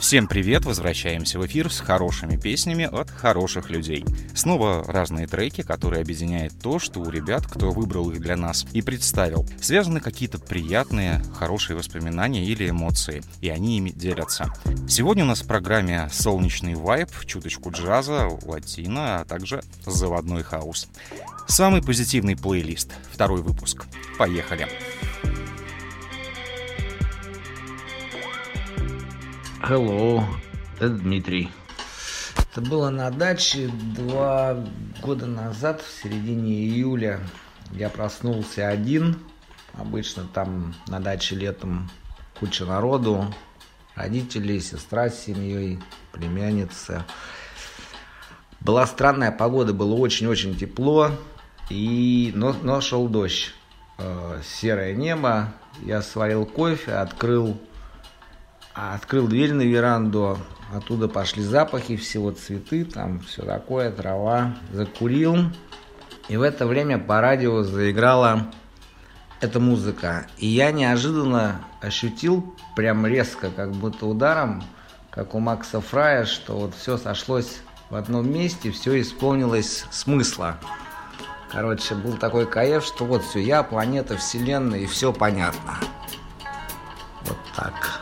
Всем привет! Возвращаемся в эфир с хорошими песнями от хороших людей. Снова разные треки, которые объединяют то, что у ребят, кто выбрал их для нас и представил, связаны какие-то приятные, хорошие воспоминания или эмоции, и они ими делятся. Сегодня у нас в программе солнечный вайб, чуточку джаза, латино, а также заводной хаос. Самый позитивный плейлист. Второй выпуск. Поехали! Hello, это Дмитрий. Это было на даче два года назад, в середине июля. Я проснулся один. Обычно там на даче летом куча народу. Родители, сестра с семьей, племянница. Была странная погода, было очень-очень тепло. И, но, но шел дождь. Э, серое небо. Я сварил кофе, открыл открыл дверь на веранду, оттуда пошли запахи, всего цветы, там все такое, трава. Закурил. И в это время по радио заиграла эта музыка. И я неожиданно ощутил прям резко, как будто ударом, как у Макса Фрая, что вот все сошлось в одном месте, все исполнилось смысла. Короче, был такой кайф, что вот все, я, планета, вселенная, и все понятно. Вот так.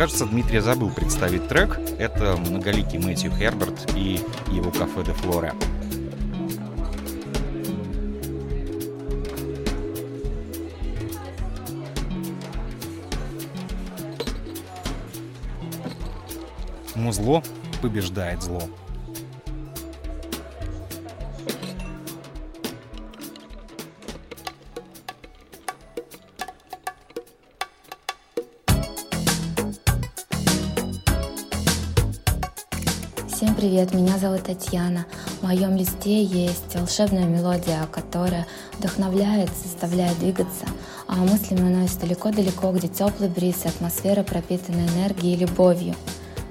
Кажется, Дмитрий забыл представить трек. Это многоликий Мэтью Херберт и его кафе де Флора. Музло побеждает зло. Привет, меня зовут Татьяна. В моем листе есть волшебная мелодия, которая вдохновляет, заставляет двигаться, а мыслями уносит далеко-далеко, где теплый бриз и атмосфера пропитана энергией и любовью.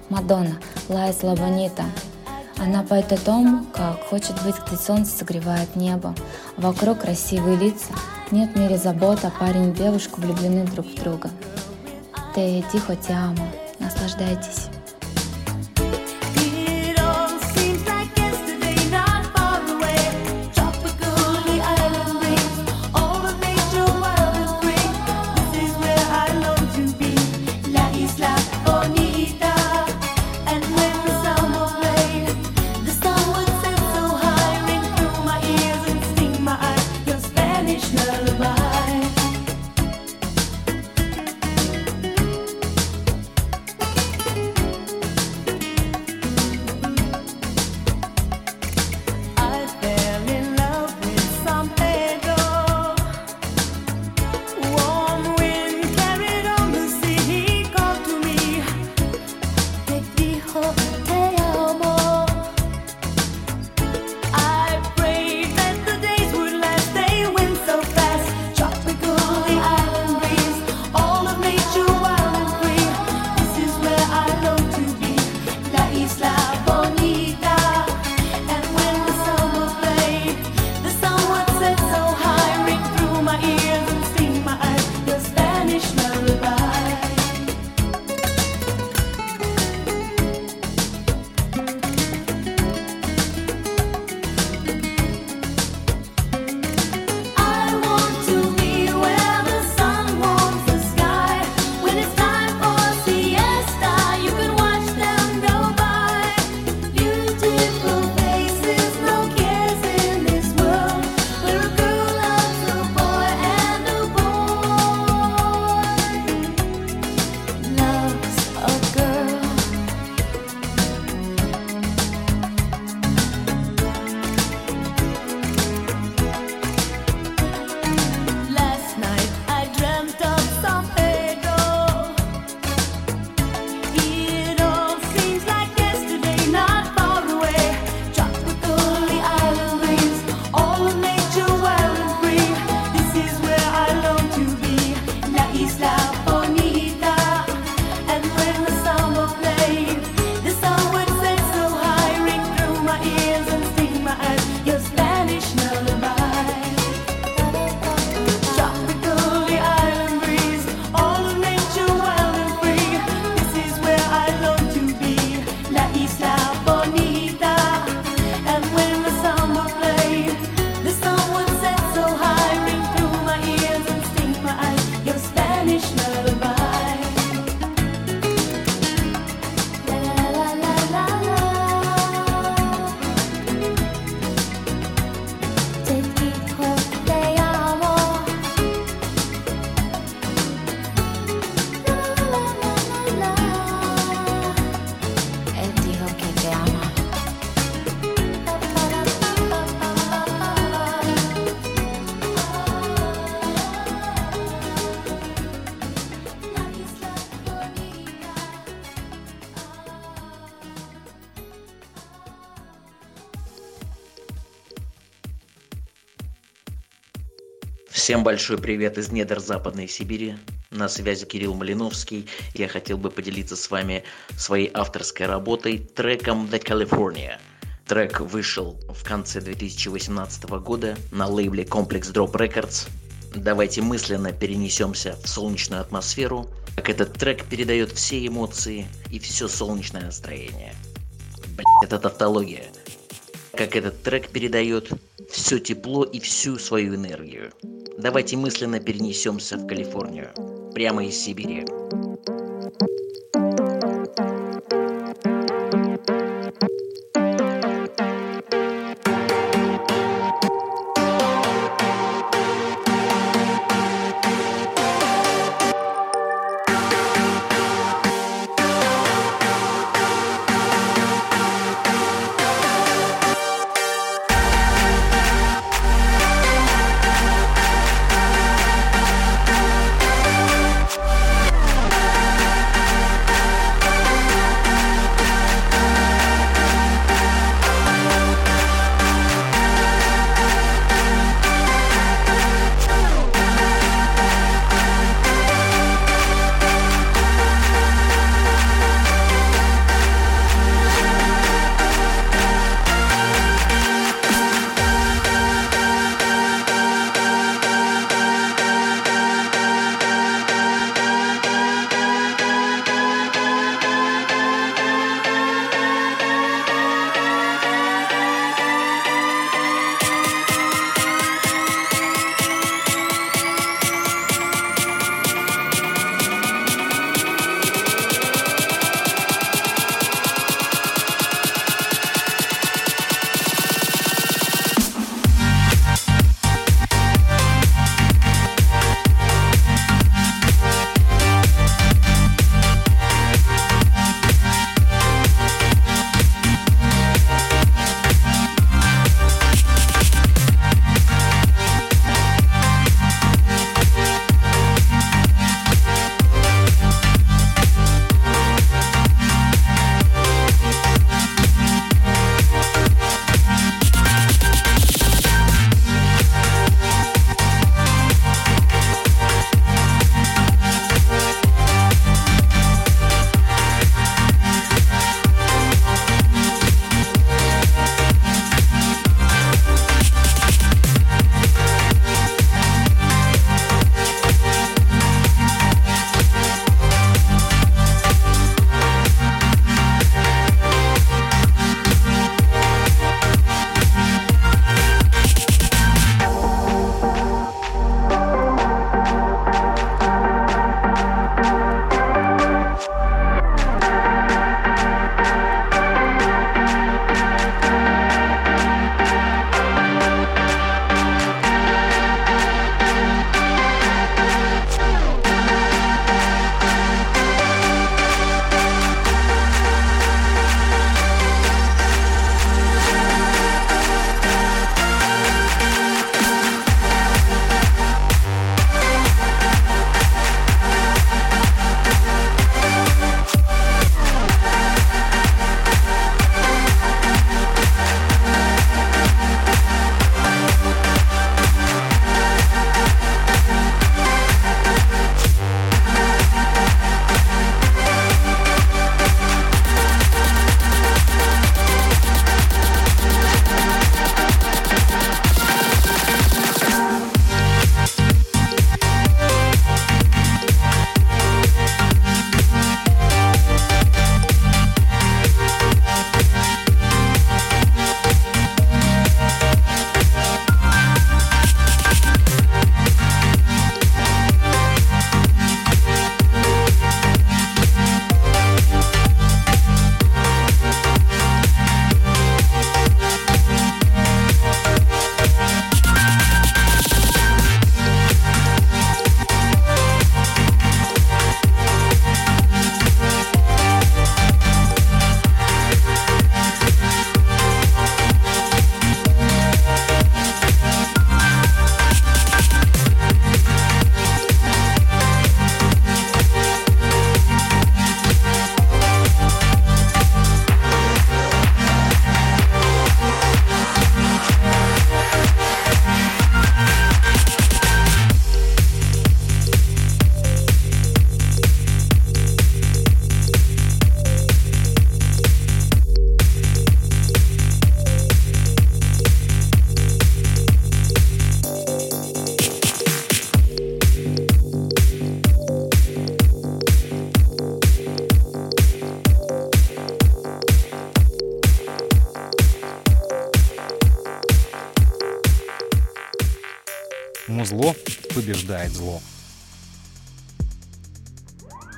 Мадонна, La Isla Bonita. Она поет о том, как хочет быть, где солнце согревает небо, вокруг красивые лица, нет в мире забот, а парень и девушка влюблены друг в друга. Ты тихо тяма, наслаждайтесь. Всем большой привет из недр Западной Сибири. На связи Кирилл Малиновский. Я хотел бы поделиться с вами своей авторской работой треком The California. Трек вышел в конце 2018 года на лейбле Complex Drop Records. Давайте мысленно перенесемся в солнечную атмосферу, как этот трек передает все эмоции и все солнечное настроение. Блять, это тавтология. Как этот трек передает все тепло и всю свою энергию. Давайте мысленно перенесемся в Калифорнию, прямо из Сибири.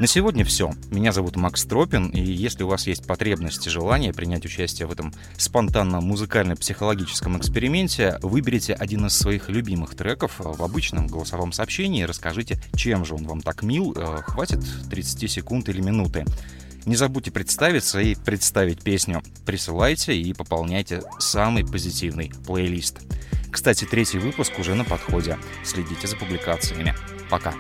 На сегодня все. Меня зовут Макс Тропин, и если у вас есть потребность и желание принять участие в этом спонтанном музыкально-психологическом эксперименте, выберите один из своих любимых треков в обычном голосовом сообщении и расскажите, чем же он вам так мил. Э, хватит 30 секунд или минуты. Не забудьте представиться и представить песню. Присылайте и пополняйте самый позитивный плейлист. Кстати, третий выпуск уже на подходе. Следите за публикациями. Пока.